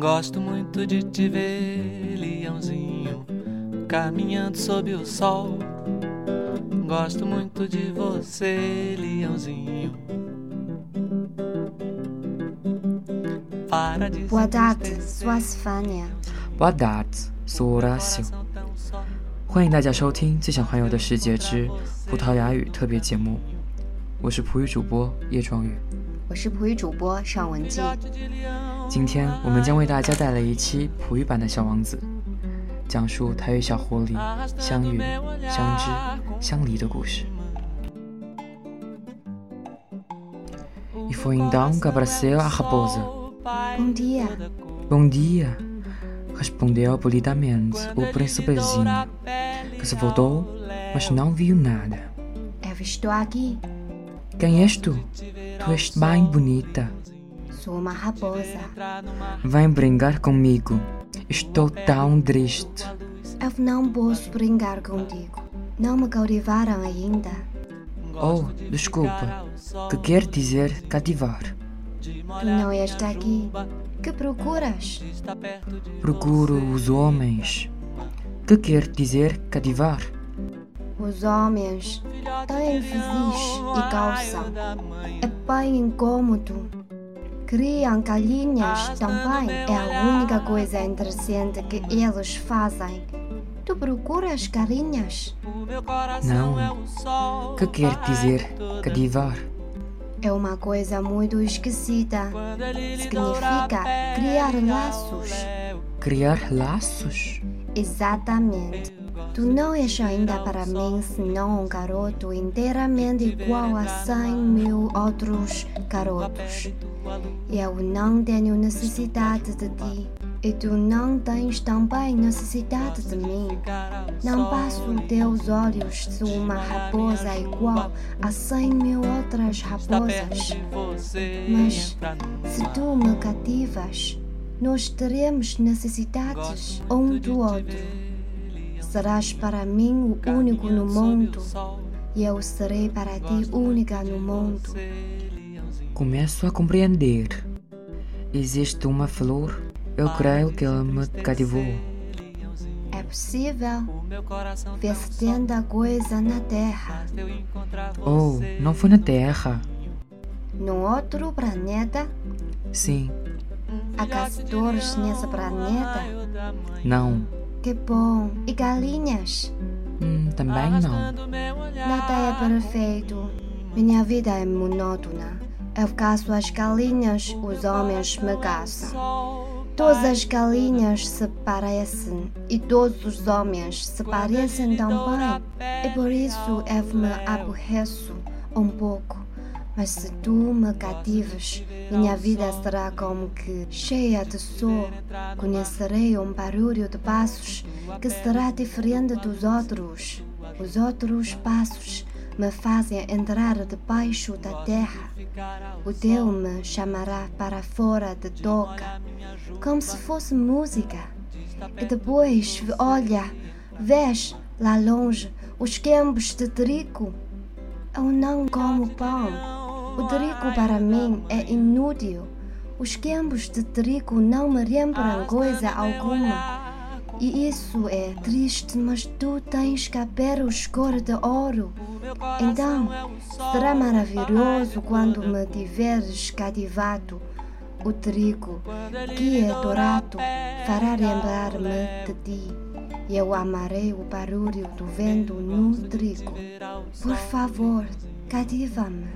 Gosto muito de te ver, leãozinho, caminhando sob o sol. Gosto muito de você, leãozinho. Para de Boa tarde, sou a Stefania。Boa tarde, sou Horácio。欢迎大家收听《最想环游的世界之葡萄牙语特别节目》，我是葡语主播叶壮宇。我是葡语主播尚文静。今天我们将为大家带来一期葡语版的《小王子》，讲述他与小狐狸相遇、相知、相离的故事。E foi então que apareceu a raposa. Bom dia. Bom dia, respondeu polidamente o príncipezinho, que se voltou, mas não viu nada. Eu estou aqui. Quem és tu? Tu és bem bonita. Sou uma raposa. Vem brincar comigo. Estou tão triste. Eu não posso brincar contigo. Não me cautivaram ainda. Oh, desculpa. Que quer dizer cativar? Tu não és daqui. Que procuras? Procuro os homens. Que quer dizer cativar? Os homens têm fuzis e calçam. É bem incômodo. Criam galinhas também. É a única coisa interessante que eles fazem. Tu procuras galinhas? Não. Que quer dizer cativar? É uma coisa muito esquisita. Significa criar laços. Criar laços? Exatamente. Tu não és ainda para mim senão um garoto inteiramente igual a cem mil outros garotos. Eu não tenho necessidade de ti. E tu não tens também necessidade de mim. Não passo teus olhos de uma raposa igual a cem mil outras raposas. Mas se tu me cativas, nós teremos necessidades um do outro. Serás para mim o único no mundo e eu serei para ti única no mundo. Começo a compreender. Existe uma flor. Eu creio que ela me cativou. É possível. Vê se tanta coisa na Terra. Oh, não foi na Terra. No outro planeta? Sim. Há caçadores nesse planeta? Não. Que bom! E galinhas? Hum, também não. Nada é perfeito. Minha vida é monótona. Eu caço as galinhas, os homens me caçam. Todas as galinhas se parecem e todos os homens se parecem também. E por isso eu me aborreço um pouco. Mas se tu me catives, minha vida será como que cheia de sol. Conhecerei um barulho de passos que será diferente dos outros. Os outros passos me fazem entrar debaixo da terra. O teu me chamará para fora de toca, como se fosse música. E depois, olha, vês lá longe os campos de trigo. Eu não como pão. O trigo para mim é inútil. Os campos de trigo não me lembram coisa alguma. E isso é triste, mas tu tens cabelos cor de ouro. Então, será maravilhoso quando me tiveres cativado. O trigo, que é dourado, fará lembrar-me de ti. E eu amarei o barulho do vento no trigo. Por favor, cativa-me.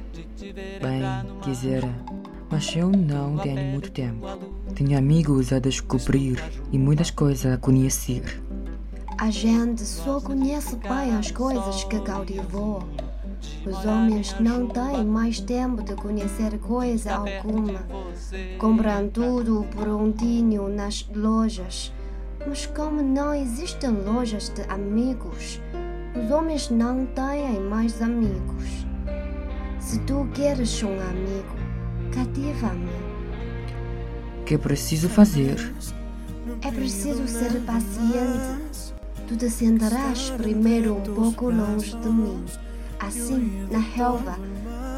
Bem, quisera. Mas eu não tenho muito tempo. Tenho amigos a descobrir e muitas coisas a conhecer. A gente só conhece bem as coisas que cautivou. Os homens não têm mais tempo de conhecer coisa alguma. Compram tudo prontinho nas lojas. Mas como não existem lojas de amigos, os homens não têm mais amigos. Se tu queres um amigo, cativa-me. que é preciso fazer? É preciso ser paciente. Tu te sentarás primeiro um pouco longe de mim. Assim, na relva,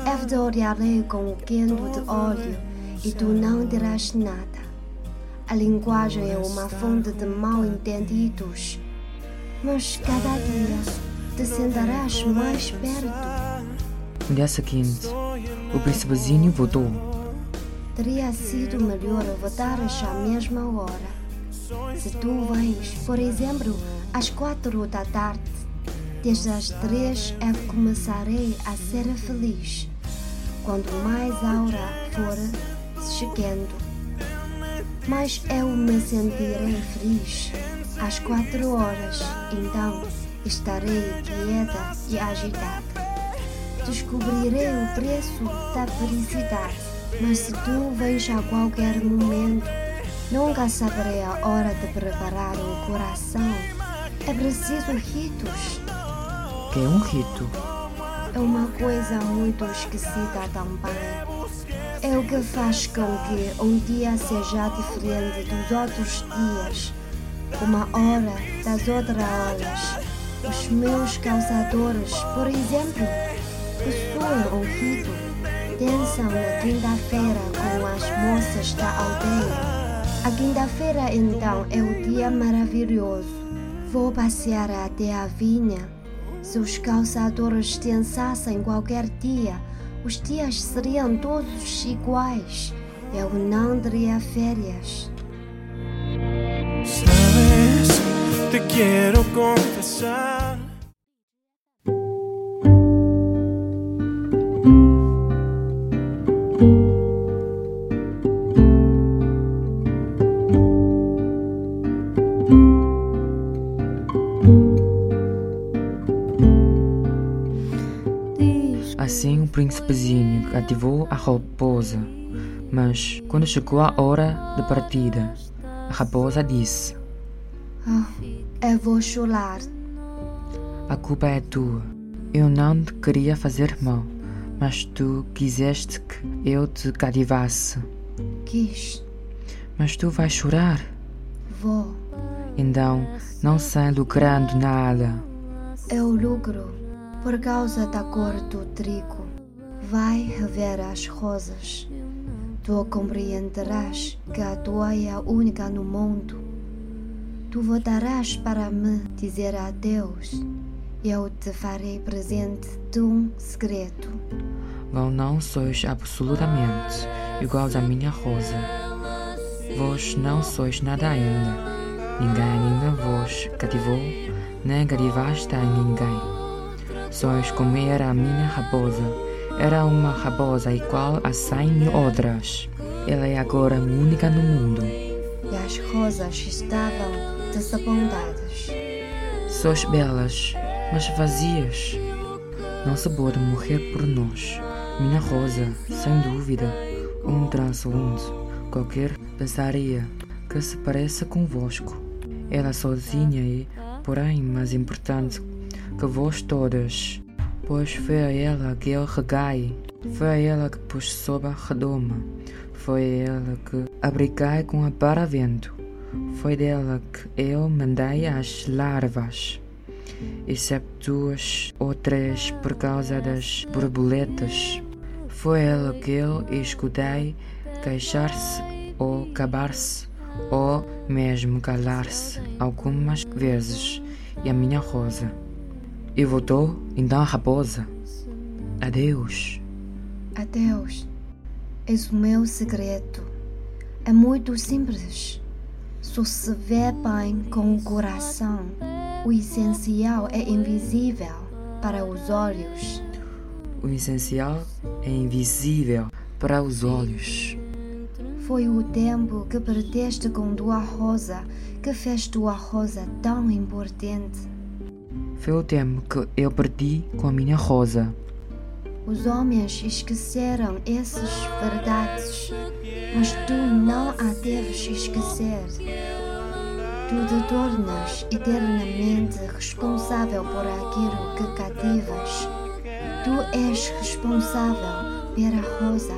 eu te olharei com o quento de olho e tu não dirás nada. A linguagem é uma fonte de mal entendidos, mas cada dia te sentarás mais perto. No dia seguinte, o príncipezinho voltou. Teria sido melhor votares à mesma hora. Se tu vais, por exemplo, às quatro da tarde, desde as três eu começarei a ser feliz. Quanto mais a hora for chegando, mais eu me sentirei feliz. Às quatro horas, então, estarei quieta e agitada. Descobrirei o preço da felicidade. Mas se tu vens a qualquer momento, nunca saberei a hora de preparar o coração. É preciso ritos. Que é um rito? É uma coisa muito esquisita também. É o que faz com que um dia seja diferente dos outros dias. Uma hora das outras horas. Os meus calçadores, por exemplo, possuem um rito. Dançam na quinta-feira com as moças da aldeia. A quinta-feira, então, é o dia maravilhoso. Vou passear até a vinha. Se os calçadores dançassem qualquer dia, os dias seriam todos iguais. Eu não teria férias. Sabes, te quiero confesar. Assim o príncipezinho cativou a raposa. Mas quando chegou a hora de partida, a raposa disse: Ah, eu vou chorar. A culpa é tua. Eu não te queria fazer mal, mas tu quiseste que eu te cativasse. Quis. Mas tu vais chorar. Vou. Então não sai lucrando nada. Eu lucro por causa da cor do trigo. Vai rever as rosas. Tu compreenderás que a tua é a única no mundo. Tu voltarás para me dizer adeus. Eu te farei presente de um segredo. Vós não sois absolutamente iguais à minha rosa. Vós não sois nada ainda. Ninguém ainda vos cativou, nem cativaste a ninguém. Sois como era a minha raposa. Era uma raposa igual a cem mil outras. Ela é agora única no mundo. E as rosas estavam desapontadas. Sois belas, mas vazias. Não se pode morrer por nós. Minha rosa, sem dúvida, um transeunte qualquer pensaria que se pareça convosco. Ela sozinha é, porém, mais importante que vós todas, pois foi ela que eu regai, foi ela que pus sob a redoma, foi ela que abrigai com a paravento, foi dela que eu mandei as larvas, exceto duas ou três por causa das borboletas. Foi ela que eu escutei queixar-se ou cabar-se ou mesmo calar-se algumas vezes, e a minha rosa. E voltou então a raposa. Adeus. Adeus. És o meu segredo. É muito simples. Só se vê bem com o coração. O essencial é invisível para os olhos. O essencial é invisível para os olhos. Foi o tempo que perdeste com tua rosa que fez tua rosa tão importante. Foi o tempo que eu perdi com a minha rosa. Os homens esqueceram essas verdades, mas tu não a deves esquecer. Tu te tornas eternamente responsável por aquilo que cativas. Tu és responsável pela rosa.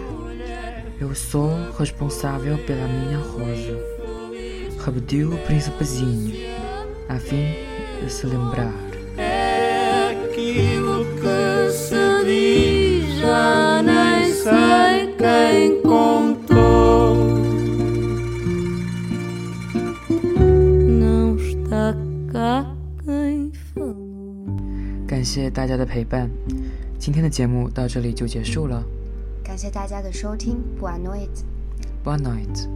Eu sou responsável pela minha rosa. Repetiu o príncipezinho, a fim de se lembrar. 谢大家的陪伴，今天的节目到这里就结束了。感谢大家的收听，Boa noite。Boa noite。